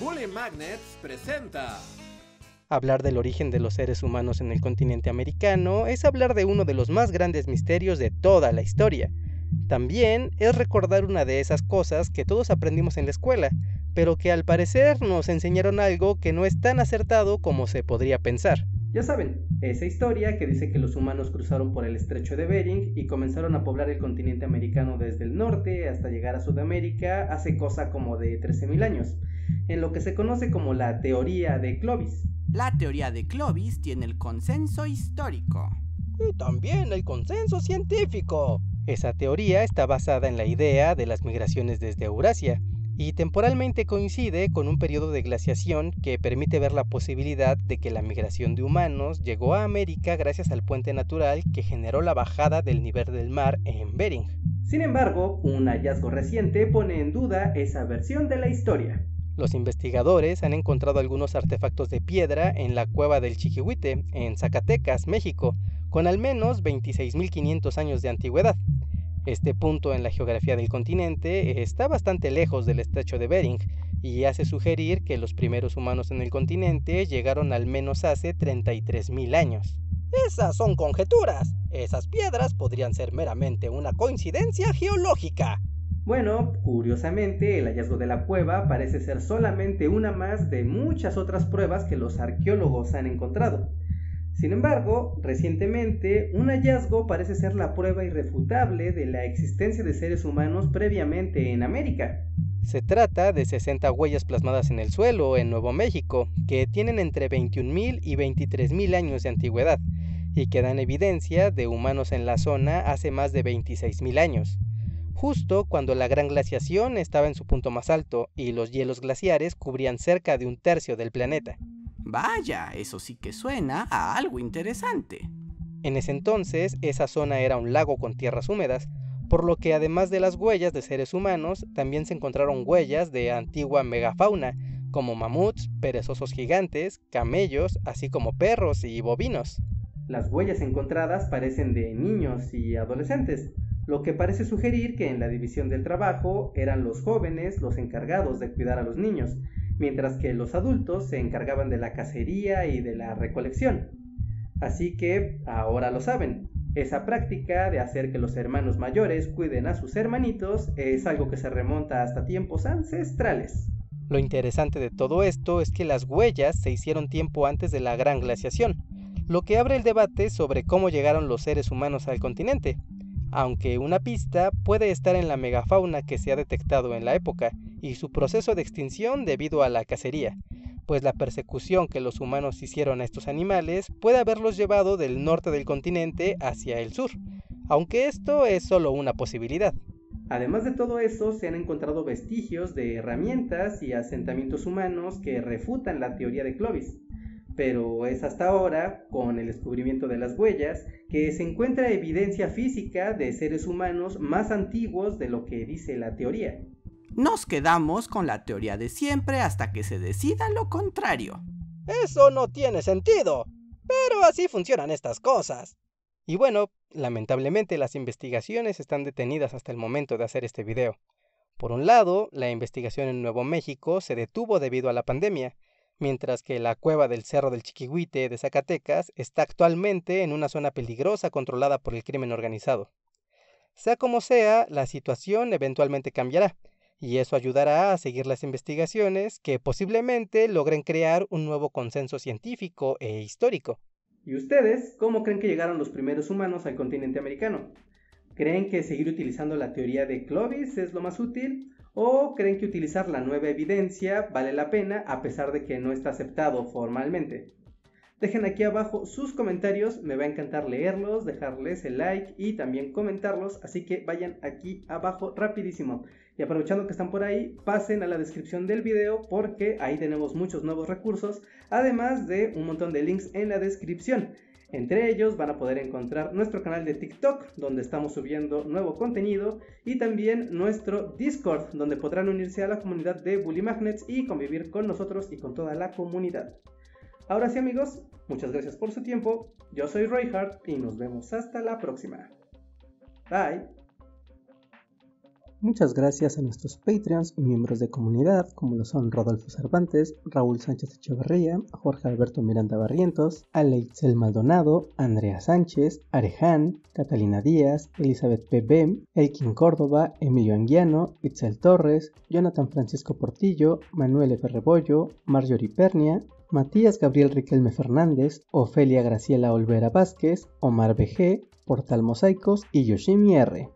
Bully Magnets presenta. Hablar del origen de los seres humanos en el continente americano es hablar de uno de los más grandes misterios de toda la historia. También es recordar una de esas cosas que todos aprendimos en la escuela, pero que al parecer nos enseñaron algo que no es tan acertado como se podría pensar. Ya saben, esa historia que dice que los humanos cruzaron por el estrecho de Bering y comenzaron a poblar el continente americano desde el norte hasta llegar a Sudamérica hace cosa como de 13.000 años, en lo que se conoce como la teoría de Clovis. La teoría de Clovis tiene el consenso histórico. Y también el consenso científico. Esa teoría está basada en la idea de las migraciones desde Eurasia, y temporalmente coincide con un periodo de glaciación que permite ver la posibilidad de que la migración de humanos llegó a América gracias al puente natural que generó la bajada del nivel del mar en Bering. Sin embargo, un hallazgo reciente pone en duda esa versión de la historia. Los investigadores han encontrado algunos artefactos de piedra en la cueva del Chiquihuite, en Zacatecas, México, con al menos 26.500 años de antigüedad. Este punto en la geografía del continente está bastante lejos del estrecho de Bering y hace sugerir que los primeros humanos en el continente llegaron al menos hace 33.000 años. Esas son conjeturas. Esas piedras podrían ser meramente una coincidencia geológica. Bueno, curiosamente, el hallazgo de la cueva parece ser solamente una más de muchas otras pruebas que los arqueólogos han encontrado. Sin embargo, recientemente, un hallazgo parece ser la prueba irrefutable de la existencia de seres humanos previamente en América. Se trata de 60 huellas plasmadas en el suelo en Nuevo México, que tienen entre 21.000 y 23.000 años de antigüedad, y que dan evidencia de humanos en la zona hace más de 26.000 años, justo cuando la gran glaciación estaba en su punto más alto y los hielos glaciares cubrían cerca de un tercio del planeta. Vaya, eso sí que suena a algo interesante. En ese entonces, esa zona era un lago con tierras húmedas, por lo que además de las huellas de seres humanos, también se encontraron huellas de antigua megafauna, como mamuts, perezosos gigantes, camellos, así como perros y bovinos. Las huellas encontradas parecen de niños y adolescentes, lo que parece sugerir que en la división del trabajo eran los jóvenes los encargados de cuidar a los niños, mientras que los adultos se encargaban de la cacería y de la recolección. Así que ahora lo saben, esa práctica de hacer que los hermanos mayores cuiden a sus hermanitos es algo que se remonta hasta tiempos ancestrales. Lo interesante de todo esto es que las huellas se hicieron tiempo antes de la gran glaciación, lo que abre el debate sobre cómo llegaron los seres humanos al continente, aunque una pista puede estar en la megafauna que se ha detectado en la época y su proceso de extinción debido a la cacería, pues la persecución que los humanos hicieron a estos animales puede haberlos llevado del norte del continente hacia el sur, aunque esto es solo una posibilidad. Además de todo eso, se han encontrado vestigios de herramientas y asentamientos humanos que refutan la teoría de Clovis pero es hasta ahora, con el descubrimiento de las huellas, que se encuentra evidencia física de seres humanos más antiguos de lo que dice la teoría. Nos quedamos con la teoría de siempre hasta que se decida lo contrario. Eso no tiene sentido. Pero así funcionan estas cosas. Y bueno, lamentablemente las investigaciones están detenidas hasta el momento de hacer este video. Por un lado, la investigación en Nuevo México se detuvo debido a la pandemia, mientras que la cueva del Cerro del Chiquihuite de Zacatecas está actualmente en una zona peligrosa controlada por el crimen organizado. Sea como sea, la situación eventualmente cambiará, y eso ayudará a seguir las investigaciones que posiblemente logren crear un nuevo consenso científico e histórico. ¿Y ustedes cómo creen que llegaron los primeros humanos al continente americano? ¿Creen que seguir utilizando la teoría de Clovis es lo más útil? ¿O creen que utilizar la nueva evidencia vale la pena a pesar de que no está aceptado formalmente? Dejen aquí abajo sus comentarios, me va a encantar leerlos, dejarles el like y también comentarlos, así que vayan aquí abajo rapidísimo. Y aprovechando que están por ahí, pasen a la descripción del video porque ahí tenemos muchos nuevos recursos, además de un montón de links en la descripción. Entre ellos van a poder encontrar nuestro canal de TikTok, donde estamos subiendo nuevo contenido, y también nuestro Discord, donde podrán unirse a la comunidad de Bully Magnets y convivir con nosotros y con toda la comunidad. Ahora sí amigos, muchas gracias por su tiempo, yo soy Reinhardt y nos vemos hasta la próxima. Bye. Muchas gracias a nuestros Patreons y miembros de comunidad, como lo son Rodolfo Cervantes, Raúl Sánchez Echeverría, Jorge Alberto Miranda Barrientos, Aleitzel Maldonado, Andrea Sánchez, Areján, Catalina Díaz, Elizabeth P. Elkin Córdoba, Emilio Anguiano, Itzel Torres, Jonathan Francisco Portillo, Manuel F. Rebollo, Marjorie Pernia, Matías Gabriel Riquelme Fernández, Ofelia Graciela Olvera Vázquez, Omar BG, Portal Mosaicos y Yoshimi R.